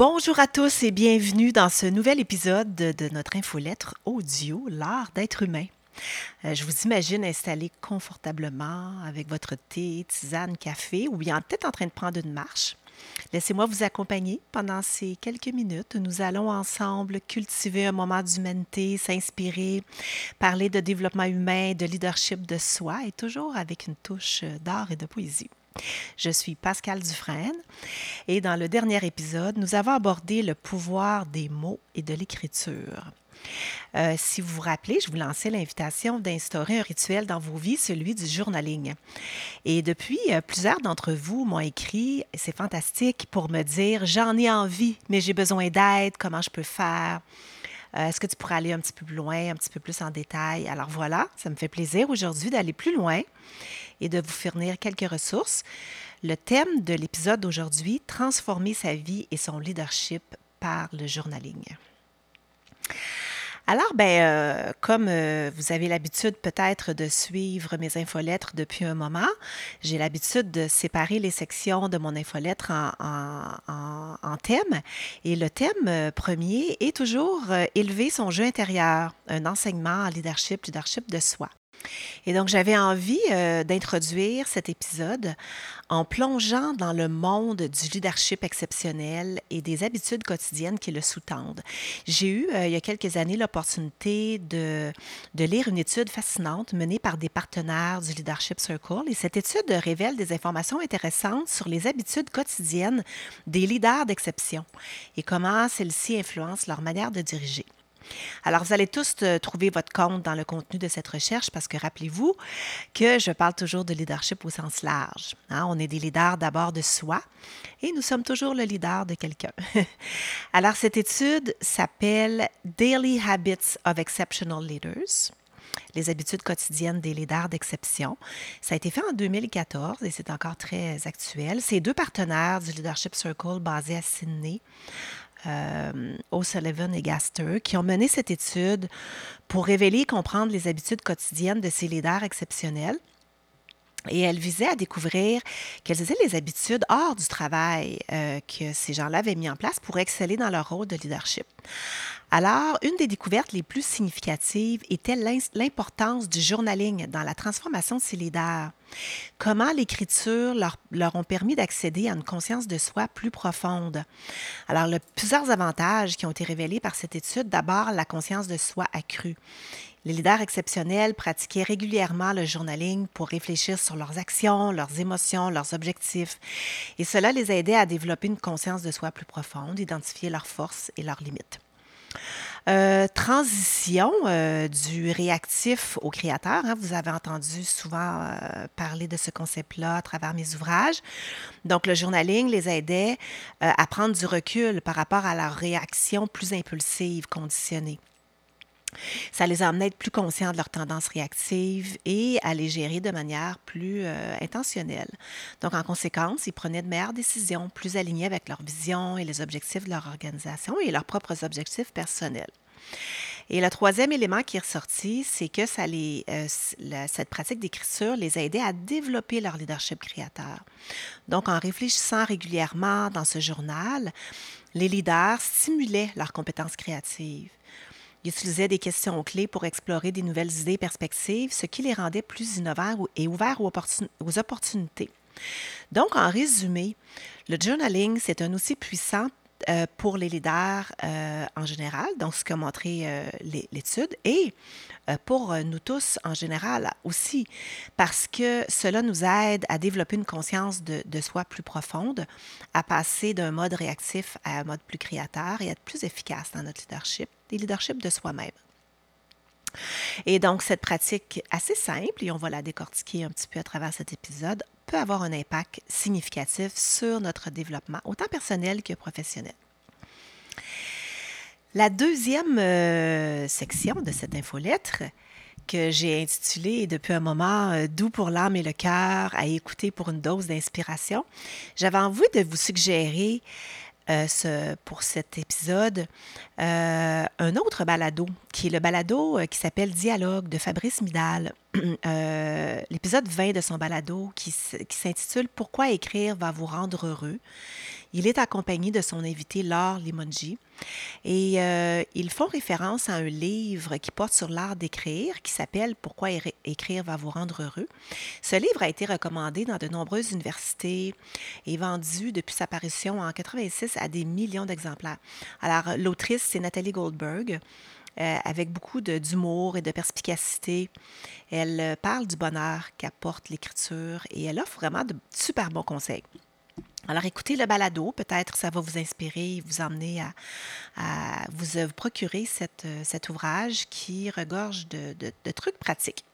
Bonjour à tous et bienvenue dans ce nouvel épisode de notre infolettre audio, l'art d'être humain. Euh, je vous imagine installé confortablement avec votre thé, tisane, café ou bien peut-être en train de prendre une marche. Laissez-moi vous accompagner pendant ces quelques minutes. Nous allons ensemble cultiver un moment d'humanité, s'inspirer, parler de développement humain, de leadership de soi et toujours avec une touche d'art et de poésie. Je suis Pascal Dufresne et dans le dernier épisode, nous avons abordé le pouvoir des mots et de l'écriture. Euh, si vous vous rappelez, je vous lançais l'invitation d'instaurer un rituel dans vos vies, celui du journaling. Et depuis, euh, plusieurs d'entre vous m'ont écrit, c'est fantastique, pour me dire, j'en ai envie, mais j'ai besoin d'aide, comment je peux faire? Euh, est-ce que tu pourrais aller un petit peu plus loin, un petit peu plus en détail? Alors voilà, ça me fait plaisir aujourd'hui d'aller plus loin et de vous fournir quelques ressources. Le thème de l'épisode d'aujourd'hui, transformer sa vie et son leadership par le journaling. Alors, ben, euh, comme euh, vous avez l'habitude peut-être de suivre mes infolettres depuis un moment, j'ai l'habitude de séparer les sections de mon infolettre en, en, thèmes. Et le thème euh, premier est toujours élever son jeu intérieur, un enseignement en leadership, leadership de soi. Et donc, j'avais envie euh, d'introduire cet épisode en plongeant dans le monde du leadership exceptionnel et des habitudes quotidiennes qui le sous-tendent. J'ai eu, euh, il y a quelques années, l'opportunité de, de lire une étude fascinante menée par des partenaires du Leadership Circle. Et cette étude révèle des informations intéressantes sur les habitudes quotidiennes des leaders d'exception et comment celles-ci influencent leur manière de diriger. Alors, vous allez tous euh, trouver votre compte dans le contenu de cette recherche parce que rappelez-vous que je parle toujours de leadership au sens large. Hein. On est des leaders d'abord de soi et nous sommes toujours le leader de quelqu'un. Alors, cette étude s'appelle Daily Habits of Exceptional Leaders les habitudes quotidiennes des leaders d'exception. Ça a été fait en 2014 et c'est encore très actuel. C'est deux partenaires du Leadership Circle basés à Sydney euh, O'Sullivan et Gaster, qui ont mené cette étude pour révéler et comprendre les habitudes quotidiennes de ces leaders exceptionnels. Et elle visait à découvrir quelles étaient les habitudes hors du travail euh, que ces gens-là avaient mis en place pour exceller dans leur rôle de leadership. Alors, une des découvertes les plus significatives était l'importance du journaling dans la transformation de ces leaders. Comment l'écriture leur, leur, ont permis d'accéder à une conscience de soi plus profonde. Alors, plusieurs avantages qui ont été révélés par cette étude. D'abord, la conscience de soi accrue. Les leaders exceptionnels pratiquaient régulièrement le journaling pour réfléchir sur leurs actions, leurs émotions, leurs objectifs. Et cela les aidait à développer une conscience de soi plus profonde, identifier leurs forces et leurs limites. Euh, transition euh, du réactif au créateur. Hein. vous avez entendu souvent euh, parler de ce concept-là à travers mes ouvrages. Donc, le journaling les aidait à prendre du recul par rapport à leur réaction plus impulsive, conditionnée. Ça les a amenés à être plus conscients de leurs tendances réactives et à les gérer de manière plus euh, intentionnelle. Donc, en conséquence, ils prenaient de meilleures décisions, plus alignées avec leur vision et les objectifs de leur organisation et leurs propres objectifs personnels. Et le troisième élément qui est ressorti, c'est que euh, cette pratique d'écriture les a aidés à développer leur leadership créateur. Donc, en réfléchissant régulièrement dans ce journal, les leaders stimulaient leurs compétences créatives. Ils utilisaient des questions clés pour explorer des nouvelles idées et perspectives, ce qui les rendait plus innovants et ouverts aux opportunités. Donc, en résumé, le journaling, c'est un outil puissant euh, pour les leaders euh, en général, donc ce qu'a montré euh, l'étude, et pour nous tous en général aussi, parce que cela nous aide à développer une conscience de, soi plus profonde, à passer d'un mode réactif à un mode plus créateur et à être plus efficace dans notre leadership, des leadership de soi-même. Et donc, cette pratique assez simple, et on va la décortiquer un petit peu à travers cet épisode, avoir un impact significatif sur notre développement, autant personnel que professionnel. La deuxième euh, section de cette infolettre, que j'ai intitulée depuis un moment euh, Doux pour l'âme et le cœur, à écouter pour une dose d'inspiration, j'avais envie de vous suggérer euh, pour cet épisode euh, un autre balado, qui est le balado euh, qui s'appelle Dialogue de Fabrice Midal. L'épisode 20 de son balado qui s'intitule Pourquoi écrire va vous rendre heureux. Il est accompagné de son invité Laure Limonji et euh, ils font référence à un livre qui porte sur l'art d'écrire qui s'appelle Pourquoi écrire va vous rendre heureux. Ce livre a été recommandé dans de nombreuses universités et vendu depuis sa parution en 86 à des millions d'exemplaires. Alors, l'autrice, c'est Nathalie Goldberg. Euh, avec beaucoup d'humour et de perspicacité. Elle euh, parle du bonheur qu'apporte l'écriture et elle offre vraiment de super bons conseils. Alors écoutez le balado, peut-être ça va vous inspirer vous emmener à, vous, euh, procurer cet ouvrage qui regorge de, trucs pratiques.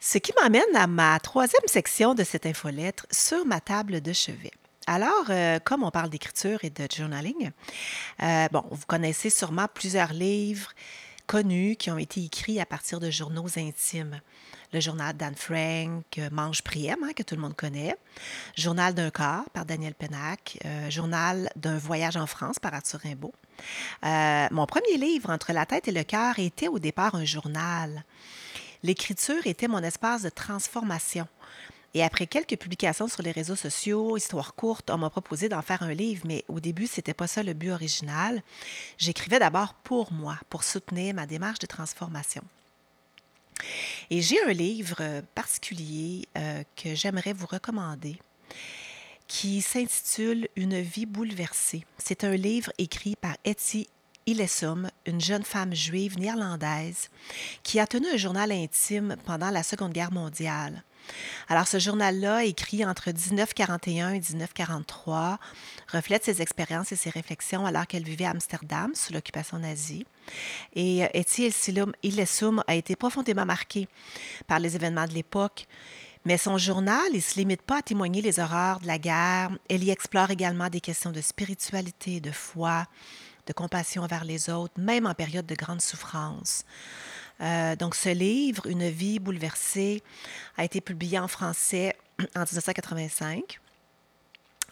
Ce qui m'amène à ma troisième section de cette infolettre sur ma table de chevet. Alors, euh, comme on parle d'écriture et de journaling, euh, bon, vous connaissez sûrement plusieurs livres connus qui ont été écrits à partir de journaux intimes. Le journal d'Anne Frank, euh, Mange Priem, hein, que tout le monde connaît. Journal d'un corps par Daniel Pennac. journal d'un voyage en France par Arthur Rimbaud. mon premier livre, Entre la tête et le cœur, était au départ un journal. L'écriture était mon espace de transformation. Et après quelques publications sur les réseaux sociaux, histoire courte, on m'a proposé d'en faire un livre, mais au début, ce n'était pas ça le but original. J'écrivais d'abord pour moi, pour soutenir ma démarche de transformation. Et j'ai un livre particulier euh, que j'aimerais vous recommander qui s'intitule Une vie bouleversée. C'est un livre écrit par Etty Illesum, une jeune femme juive néerlandaise qui a tenu un journal intime pendant la Seconde Guerre mondiale. Alors, ce journal-là, écrit entre 1941 et 1943, reflète ses expériences et ses réflexions alors qu'elle vivait à Amsterdam sous l'occupation nazie. Et euh, Etty Illesum a été profondément marquée par les événements de l'époque. Mais son journal, il ne se limite pas à témoigner les horreurs de la guerre. Elle y explore également des questions de spiritualité, de foi, de compassion envers les autres, même en période de grande souffrance. Euh, donc, ce livre, Une vie bouleversée, a été publié en français en 1985.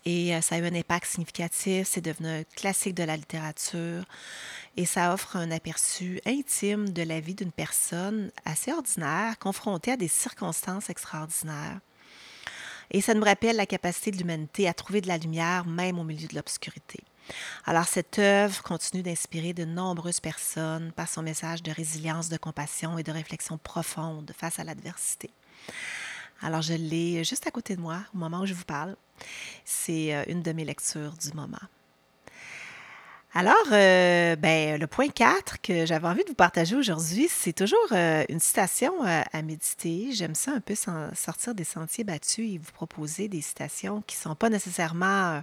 Et euh, ça a eu un impact significatif. C'est devenu un classique de la littérature. Et ça offre un aperçu intime de la vie d'une personne assez ordinaire, confrontée à des circonstances extraordinaires. Et ça nous rappelle la capacité de l'humanité à trouver de la lumière même au milieu de l'obscurité. Alors, cette œuvre continue d'inspirer de nombreuses personnes par son message de résilience, de compassion et de réflexion profonde face à l'adversité. Alors, je l'ai juste à côté de moi au moment où je vous parle. C'est euh, une de mes lectures du moment. Alors, euh, ben, le point 4 que j'avais envie de vous partager aujourd'hui, c'est toujours euh, une citation à méditer. J'aime ça un peu sortir des sentiers battus et vous proposer des citations qui ne sont pas nécessairement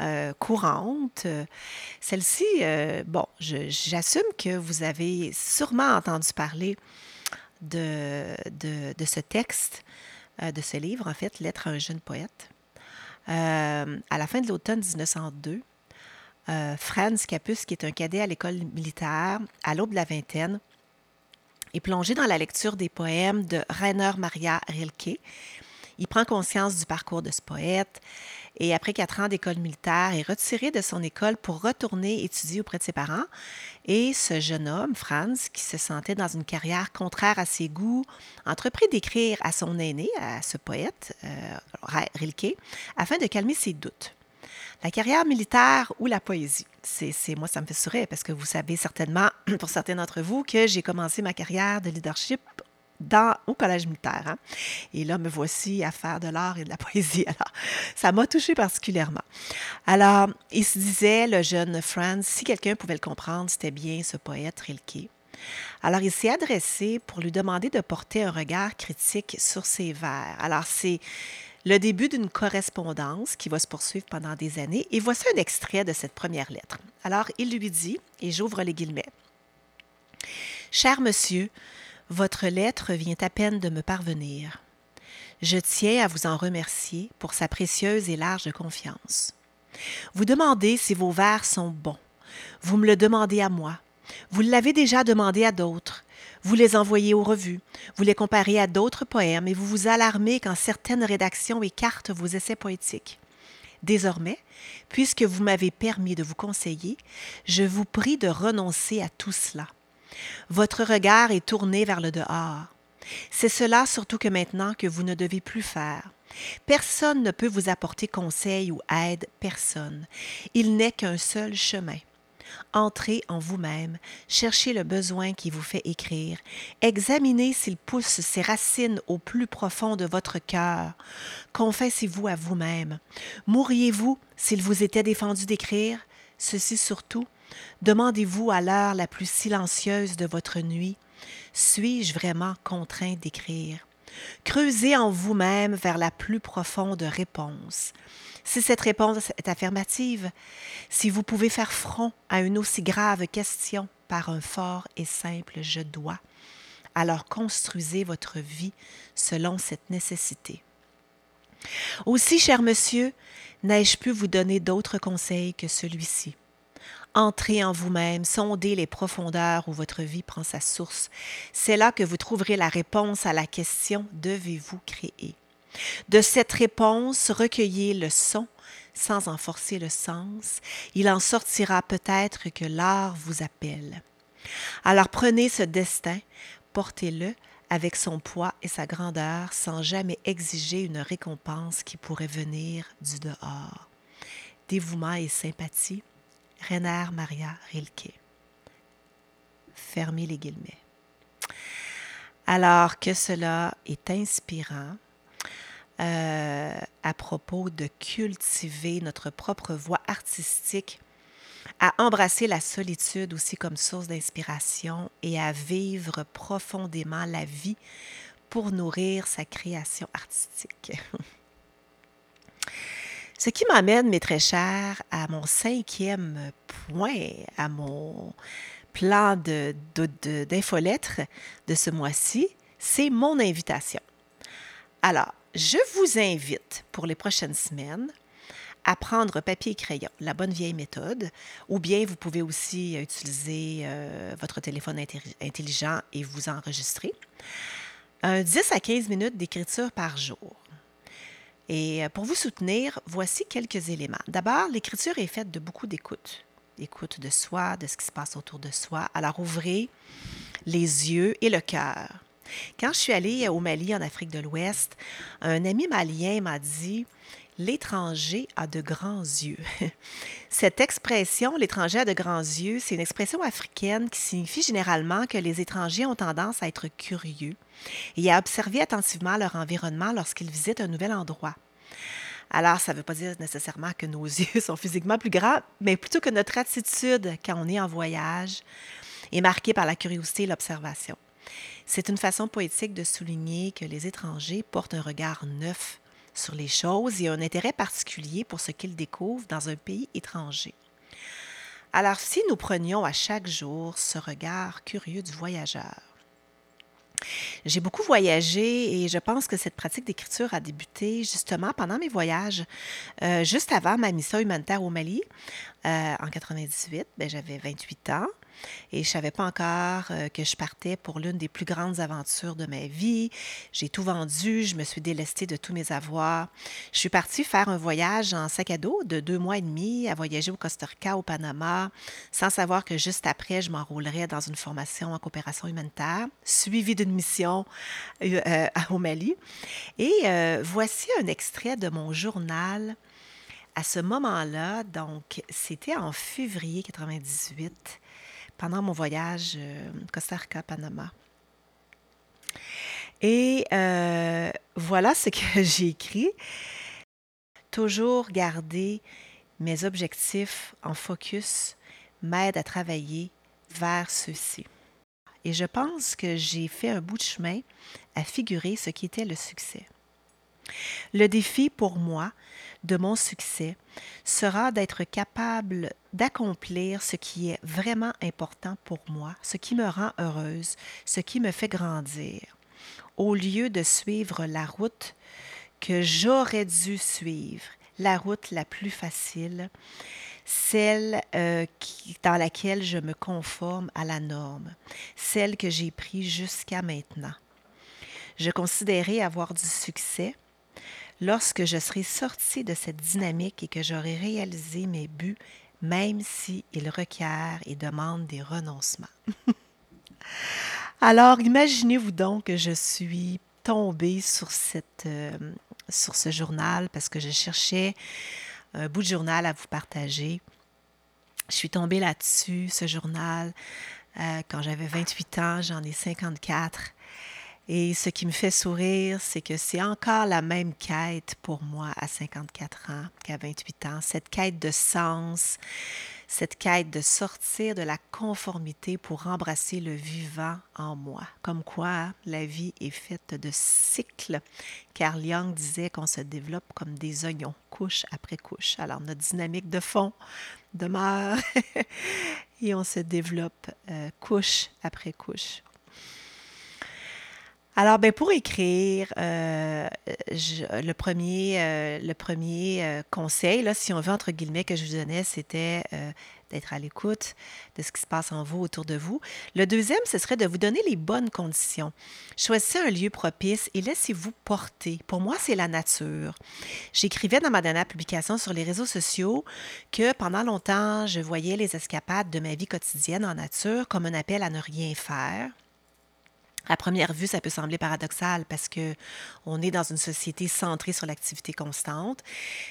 euh, courantes. Celle-ci, euh, bon, j'assume que vous avez sûrement entendu parler de, de, ce texte, euh, de ce livre, en fait, Lettre à un jeune poète. à la fin de l'automne 1902, Franz Capus, qui est un cadet à l'école militaire, à l'aube de la vingtaine, est plongé dans la lecture des poèmes de Rainer Maria Rilke. Il prend conscience du parcours de ce poète et après quatre ans d'école militaire, est retiré de son école pour retourner étudier auprès de ses parents. Et ce jeune homme, Franz, qui se sentait dans une carrière contraire à ses goûts, entreprit d'écrire à son aîné, à ce poète, euh, Rilke, afin de calmer ses doutes. La carrière militaire ou la poésie. C'est, moi, ça me fait sourire parce que vous savez certainement, pour certains d'entre vous, que j'ai commencé ma carrière de leadership dans, au collège militaire. Hein. Et là, me voici à faire de l'art et de la poésie. Alors, ça m'a touché particulièrement. Alors, il se disait, le jeune Franz, si quelqu'un pouvait le comprendre, c'était bien ce poète Rilke. Alors, il s'est adressé pour lui demander de porter un regard critique sur ses vers. Alors, c'est le début d'une correspondance qui va se poursuivre pendant des années. Et voici un extrait de cette première lettre. Alors, il lui dit, et j'ouvre les guillemets, Cher monsieur, votre lettre vient à peine de me parvenir. Je tiens à vous en remercier pour sa précieuse et large confiance. Vous demandez si vos vers sont bons. Vous me le demandez à moi. Vous l'avez déjà demandé à d'autres. Vous les envoyez aux revues. Vous les comparez à d'autres poèmes et vous vous alarmez quand certaines rédactions écartent vos essais poétiques. Désormais, puisque vous m'avez permis de vous conseiller, je vous prie de renoncer à tout cela. Votre regard est tourné vers le dehors. C'est cela surtout que maintenant que vous ne devez plus faire. Personne ne peut vous apporter conseil ou aide, personne. Il n'est qu'un seul chemin. Entrez en vous-même, cherchez le besoin qui vous fait écrire, examinez s'il pousse ses racines au plus profond de votre cœur, confessez-vous à vous-même. Mourriez-vous s'il vous était défendu d'écrire? Ceci surtout, demandez-vous à l'heure la plus silencieuse de votre nuit, suis-je vraiment contraint d'écrire? Creusez en vous-même vers la plus profonde réponse. Si cette réponse est affirmative, si vous pouvez faire front à une aussi grave question par un fort et simple je dois, alors construisez votre vie selon cette nécessité. Aussi, cher monsieur, n'ai-je pu vous donner d'autres conseils que celui-ci? Entrez en vous-même, sondez les profondeurs où votre vie prend sa source. C'est là que vous trouverez la réponse à la question Devez-vous créer? De cette réponse, recueillez le son sans en forcer le sens. Il en sortira peut-être que l'art vous appelle. Alors prenez ce destin, portez-le avec son poids et sa grandeur sans jamais exiger une récompense qui pourrait venir du dehors. Dévouement et sympathie, Renard Maria Rilke. Fermez les guillemets. Alors que cela est inspirant, euh, à propos de cultiver notre propre voix artistique, à embrasser la solitude aussi comme source d'inspiration et à vivre profondément la vie pour nourrir sa création artistique. Ce qui m'amène, mes très chers, à mon cinquième point, à mon plan d'infolettre de, de, de ce mois-ci, c'est mon invitation. Alors, je vous invite pour les prochaines semaines à prendre papier et crayon, la bonne vieille méthode, ou bien vous pouvez aussi utiliser euh, votre téléphone intelligent et vous enregistrer. Un 10 à 15 minutes d'écriture par jour. Et euh, pour vous soutenir, voici quelques éléments. D'abord, l'écriture est faite de beaucoup d'écoute. Écoute de soi, de ce qui se passe autour de soi. Alors ouvrez les yeux et le cœur quand je suis allée au Mali, en Afrique de l'Ouest, un ami malien m'a dit L'étranger a de grands yeux. Cette expression, l'étranger a de grands yeux, c'est une expression africaine qui signifie généralement que les étrangers ont tendance à être curieux et à observer attentivement leur environnement lorsqu'ils visitent un nouvel endroit. Alors, ça ne veut pas dire nécessairement que nos yeux sont physiquement plus grands, mais plutôt que notre attitude quand on est en voyage est marquée par la curiosité et l'observation. C'est une façon poétique de souligner que les étrangers portent un regard neuf sur les choses et un intérêt particulier pour ce qu'ils découvrent dans un pays étranger. Alors si nous prenions à chaque jour ce regard curieux du voyageur, j'ai beaucoup voyagé et je pense que cette pratique d'écriture a débuté justement pendant mes voyages, euh, juste avant ma mission humanitaire au Mali. Euh, en 98, ben, j'avais 28 ans. Et je savais pas encore euh, que je partais pour l'une des plus grandes aventures de ma vie. J'ai tout vendu, je me suis délestée de tous mes avoirs. Je suis partie faire un voyage en sac à dos de deux mois et demi à voyager au Costa Rica, au Panama, sans savoir que juste après, je m'enrôlerais dans une formation en coopération humanitaire, suivie d'une mission euh, euh, au Mali. Et voici un extrait de mon journal à ce moment-là, donc c'était en février 98 pendant mon voyage euh, Costa Rica, Panama. Et euh, voilà ce que j'ai écrit. Toujours garder mes objectifs en focus m'aide à travailler vers ceux-ci. Et je pense que j'ai fait un bout de chemin à figurer ce qui était le succès. Le défi pour moi de mon succès sera d'être capable d'accomplir ce qui est vraiment important pour moi, ce qui me rend heureuse, ce qui me fait grandir, au lieu de suivre la route que j'aurais dû suivre, la route la plus facile, celle euh, dans laquelle je me conforme à la norme, celle que j'ai prise jusqu'à maintenant. Je considérais avoir du succès lorsque je serai sortie de cette dynamique et que j'aurai réalisé mes buts, même s'ils requièrent et demandent des renoncements. Alors, imaginez-vous donc que je suis tombée sur cette, euh, sur ce journal parce que je cherchais un bout de journal à vous partager. Je suis tombée là-dessus, ce journal, euh, quand j'avais 28 ans, j'en ai 54. Et ce qui me fait sourire, c'est que c'est encore la même quête pour moi à 54 ans qu'à 28 ans, cette quête de sens, cette quête de sortir de la conformité pour embrasser le vivant en moi. Comme quoi, la vie est faite de cycles. Carl Jung disait qu'on se développe comme des oignons, couche après couche. Alors, notre dynamique de fond demeure et on se développe euh, couche après couche. Alors, ben, pour écrire, euh, le premier, euh, le premier euh, conseil, si on veut, entre guillemets, que je vous donnais, c'était d'être à l'écoute de ce qui se passe en vous, autour de vous. Le deuxième, ce serait de vous donner les bonnes conditions. Choisissez un lieu propice et laissez-vous porter. Pour moi, c'est la nature. J'écrivais dans ma dernière publication sur les réseaux sociaux que pendant longtemps, je voyais les escapades de ma vie quotidienne en nature comme un appel à ne rien faire à première vue, ça peut sembler paradoxal parce que on est dans une société centrée sur l'activité constante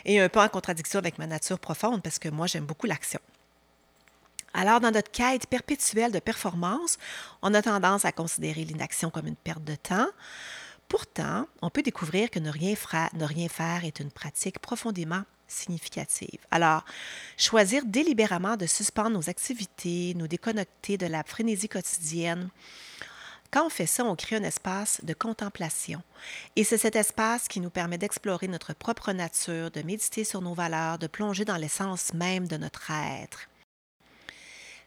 et un peu en contradiction avec ma nature profonde parce que moi, j'aime beaucoup l'action. Alors, dans notre quête perpétuelle de performance, on a tendance à considérer l'inaction comme une perte de temps. Pourtant, on peut découvrir que ne rien, ne rien faire est une pratique profondément significative. Alors, choisir délibérément de suspendre nos activités, nous déconnecter de la frénésie quotidienne, quand on fait ça, on crée un espace de contemplation. Et c'est cet espace qui nous permet d'explorer notre propre nature, de méditer sur nos valeurs, de plonger dans l'essence même de notre être.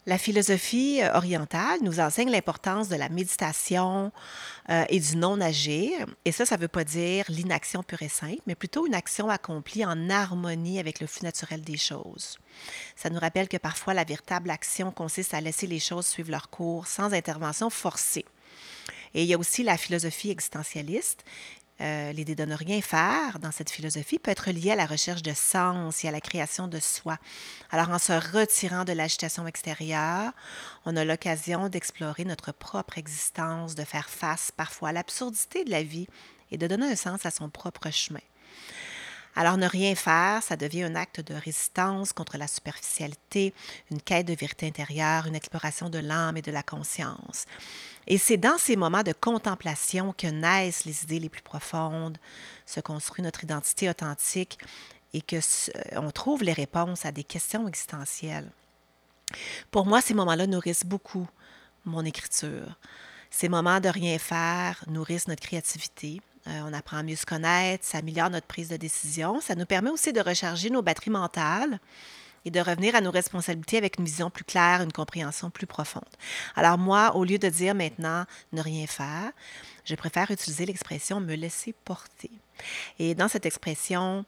La philosophie euh, orientale nous enseigne l'importance de la méditation euh, et du non-agir. Et ça, ça ne veut pas dire l'inaction pure et simple, mais plutôt une action accomplie en harmonie avec le flux naturel des choses. Ça nous rappelle que parfois la véritable action consiste à laisser les choses suivre leur cours sans intervention forcée. Et il y a aussi la philosophie existentialiste. Euh, l'idée de ne rien faire dans cette philosophie peut être liée à la recherche de sens et à la création de soi. Alors, en se retirant de l'agitation extérieure, on a l'occasion d'explorer notre propre existence, de faire face parfois à l'absurdité de la vie et de donner un sens à son propre chemin. Alors, ne rien faire, ça devient un acte de résistance contre la superficialité, une quête de vérité intérieure, une exploration de l'âme et de la conscience. Et c'est dans ces moments de contemplation que naissent les idées les plus profondes, se construit notre identité authentique et que on trouve les réponses à des questions existentielles. Pour moi, ces moments-là nourrissent beaucoup mon écriture. Ces moments de rien faire nourrissent notre créativité. Euh, on apprend à mieux se connaître, ça améliore notre prise de décision. Ça nous permet aussi de recharger nos batteries mentales et de revenir à nos responsabilités avec une vision plus claire, une compréhension plus profonde. Alors moi, au lieu de dire maintenant ne rien faire, je préfère utiliser l'expression me laisser porter. Et dans cette expression,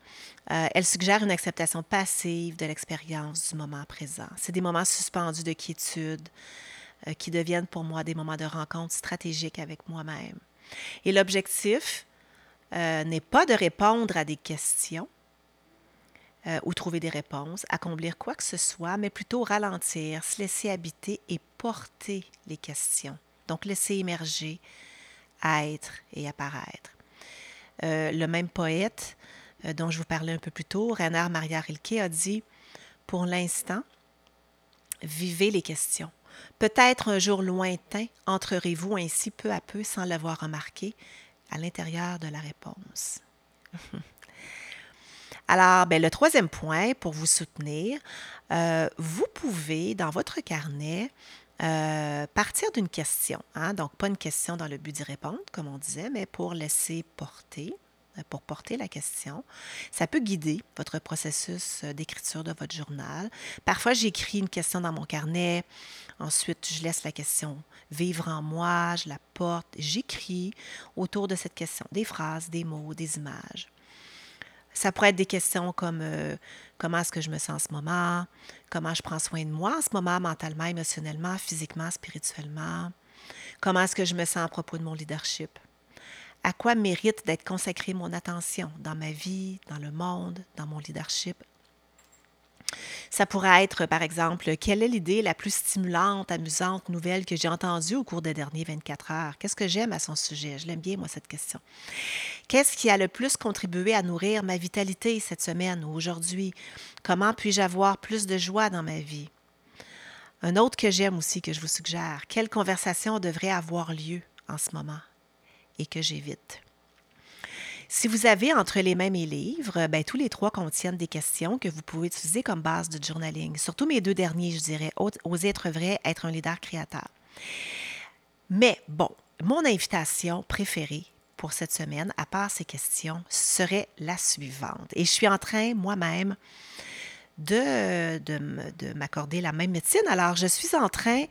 euh, elle suggère une acceptation passive de l'expérience du moment présent. C'est des moments suspendus de quiétude euh, qui deviennent pour moi des moments de rencontre stratégique avec moi-même. Et l'objectif euh, n'est pas de répondre à des questions, euh, ou trouver des réponses, accomplir quoi que ce soit, mais plutôt ralentir, se laisser habiter et porter les questions. Donc laisser émerger, être et apparaître. Euh, le même poète dont je vous parlais un peu plus tôt, Rainer Maria Rilke, a dit Pour l'instant, vivez les questions. Peut-être un jour lointain entrerez-vous ainsi peu à peu, sans l'avoir remarqué, à l'intérieur de la réponse. Alors, ben, le troisième point pour vous soutenir, euh, vous pouvez, dans votre carnet, euh, partir d'une question. Hein? Donc, pas une question dans le but d'y répondre, comme on disait, mais pour laisser porter, pour porter la question. Ça peut guider votre processus d'écriture de votre journal. Parfois, j'écris une question dans mon carnet. Ensuite, je laisse la question vivre en moi, je la porte, j'écris autour de cette question des phrases, des mots, des images. Ça pourrait être des questions comme euh, comment est-ce que je me sens en ce moment, comment je prends soin de moi en ce moment, mentalement, émotionnellement, physiquement, spirituellement, comment est-ce que je me sens à propos de mon leadership, à quoi mérite d'être consacrée mon attention dans ma vie, dans le monde, dans mon leadership? Ça pourrait être, par exemple, quelle est l'idée la plus stimulante, amusante, nouvelle que j'ai entendue au cours des derniers 24 heures? Qu'est-ce que j'aime à son sujet? Je l'aime bien, moi, cette question. Qu'est-ce qui a le plus contribué à nourrir ma vitalité cette semaine ou aujourd'hui? Comment puis-je avoir plus de joie dans ma vie? Un autre que j'aime aussi, que je vous suggère, quelle conversation devrait avoir lieu en ce moment? Et que j'évite? Si vous avez entre les mains mes livres, ben, tous les trois contiennent des questions que vous pouvez utiliser comme base de journaling. Surtout mes deux derniers, je dirais, Oser être vrai, être un leader créateur. Mais bon, mon invitation préférée pour cette semaine, à part ces questions, serait la suivante. Et je suis en train moi-même de, de, m'accorder la même médecine. Alors, je suis en train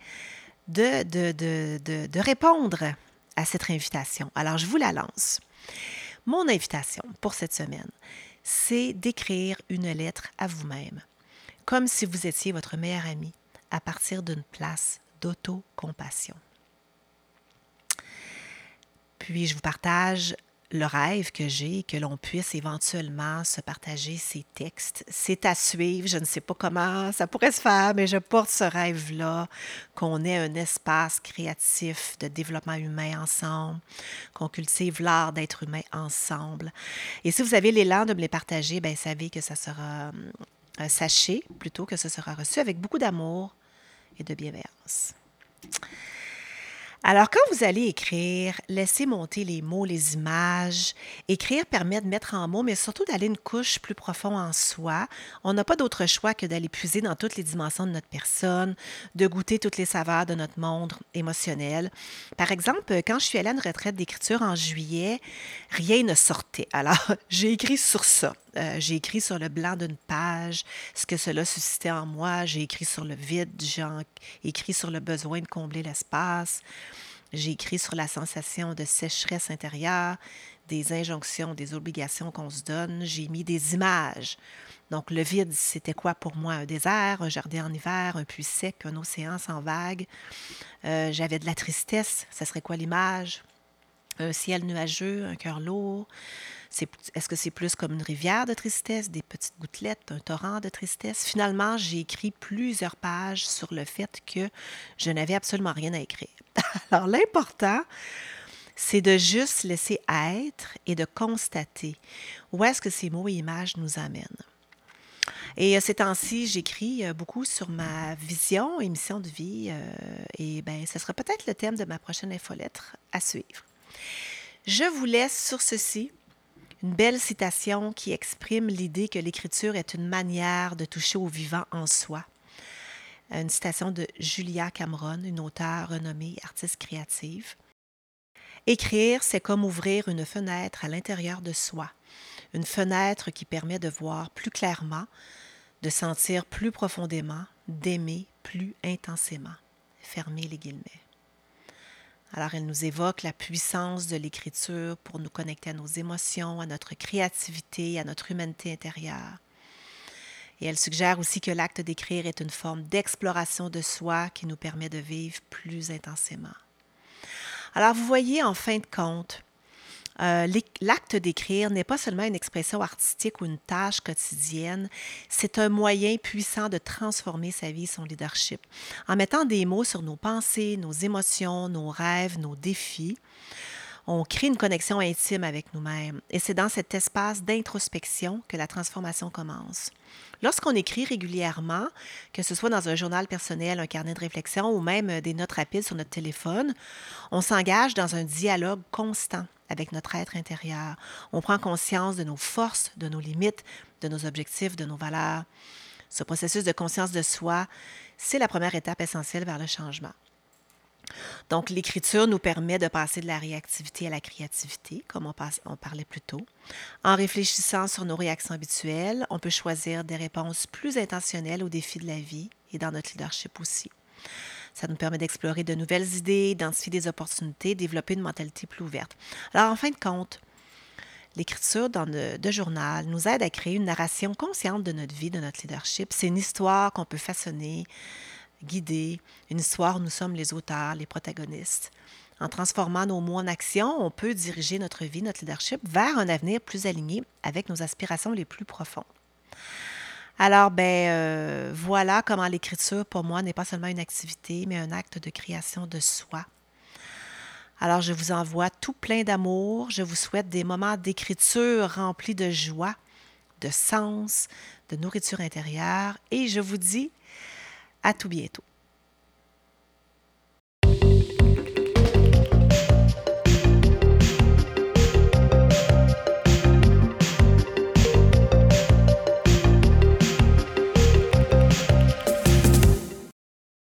de, de, de répondre à cette invitation. Alors, je vous la lance. Mon invitation pour cette semaine, c'est d'écrire une lettre à vous-même, comme si vous étiez votre meilleur ami, à partir d'une place d'autocompassion. Puis je vous partage le rêve que j'ai, que l'on puisse éventuellement se partager ces textes. C'est à suivre, je ne sais pas comment ça pourrait se faire, mais je porte ce rêve-là, qu'on ait un espace créatif de développement humain ensemble, qu'on cultive l'art d'être humain ensemble. Et si vous avez l'élan de me les partager, bien, savez que ça sera, euh, sachez plutôt que ce sera reçu avec beaucoup d'amour et de bienveillance. Alors, quand vous allez écrire, laissez monter les mots, les images. Écrire permet de mettre en mots, mais surtout d'aller une couche plus profonde en soi. On n'a pas d'autre choix que d'aller puiser dans toutes les dimensions de notre personne, de goûter toutes les saveurs de notre monde émotionnel. Par exemple, quand je suis allée à une retraite d'écriture en juillet, rien ne sortait. Alors, j'ai écrit sur ça. Euh, j'ai écrit sur le blanc d'une page ce que cela suscitait en moi. J'ai écrit sur le vide, j'ai écrit sur le besoin de combler l'espace. J'ai écrit sur la sensation de sécheresse intérieure, des injonctions, des obligations qu'on se donne. J'ai mis des images. Donc, le vide, c'était quoi pour moi? Un désert, un jardin en hiver, un puits sec, un océan sans vagues. Euh, j'avais de la tristesse. Ça serait quoi l'image? Un ciel nuageux, un cœur lourd. Est-ce que c'est plus comme une rivière de tristesse, des petites gouttelettes, un torrent de tristesse? Finalement, j'ai écrit plusieurs pages sur le fait que je n'avais absolument rien à écrire. Alors, l'important, c'est de juste laisser être et de constater où est-ce que ces mots et images nous amènent. Et euh, ces temps-ci, j'écris euh, beaucoup sur ma vision et mission de vie. Euh, et bien, ce sera peut-être le thème de ma prochaine infolettre à suivre. Je vous laisse sur ceci une belle citation qui exprime l'idée que l'écriture est une manière de toucher au vivant en soi. Une citation de Julia Cameron, une auteure renommée artiste créative. Écrire, c'est comme ouvrir une fenêtre à l'intérieur de soi, une fenêtre qui permet de voir plus clairement, de sentir plus profondément, d'aimer plus intensément. Fermez les guillemets. Alors, elle nous évoque la puissance de l'écriture pour nous connecter à nos émotions, à notre créativité, à notre humanité intérieure. Et elle suggère aussi que l'acte d'écrire est une forme d'exploration de soi qui nous permet de vivre plus intensément. Alors, vous voyez, en fin de compte, euh, l'acte d'écrire n'est pas seulement une expression artistique ou une tâche quotidienne, c'est un moyen puissant de transformer sa vie, son leadership. En mettant des mots sur nos pensées, nos émotions, nos rêves, nos défis, on crée une connexion intime avec nous-mêmes. Et c'est dans cet espace d'introspection que la transformation commence. Lorsqu'on écrit régulièrement, que ce soit dans un journal personnel, un carnet de réflexion ou même des notes rapides sur notre téléphone, on s'engage dans un dialogue constant avec notre être intérieur. On prend conscience de nos forces, de nos limites, de nos objectifs, de nos valeurs. Ce processus de conscience de soi, c'est la première étape essentielle vers le changement. Donc, l'écriture nous permet de passer de la réactivité à la créativité, comme on, parlait plus tôt. En réfléchissant sur nos réactions habituelles, on peut choisir des réponses plus intentionnelles aux défis de la vie et dans notre leadership aussi. Ça nous permet d'explorer de nouvelles idées, d'identifier des opportunités, développer une mentalité plus ouverte. Alors, en fin de compte, l'écriture de, journal nous aide à créer une narration consciente de notre vie, de notre leadership. C'est une histoire qu'on peut façonner guider une histoire nous sommes les auteurs, les protagonistes. En transformant nos mots en action, on peut diriger notre vie, notre leadership vers un avenir plus aligné avec nos aspirations les plus profondes. Alors, ben euh, voilà comment l'écriture, pour moi, n'est pas seulement une activité, mais un acte de création de soi. Alors, je vous envoie tout plein d'amour. Je vous souhaite des moments d'écriture remplis de joie, de sens, de nourriture intérieure. Et je vous dis à tout bientôt.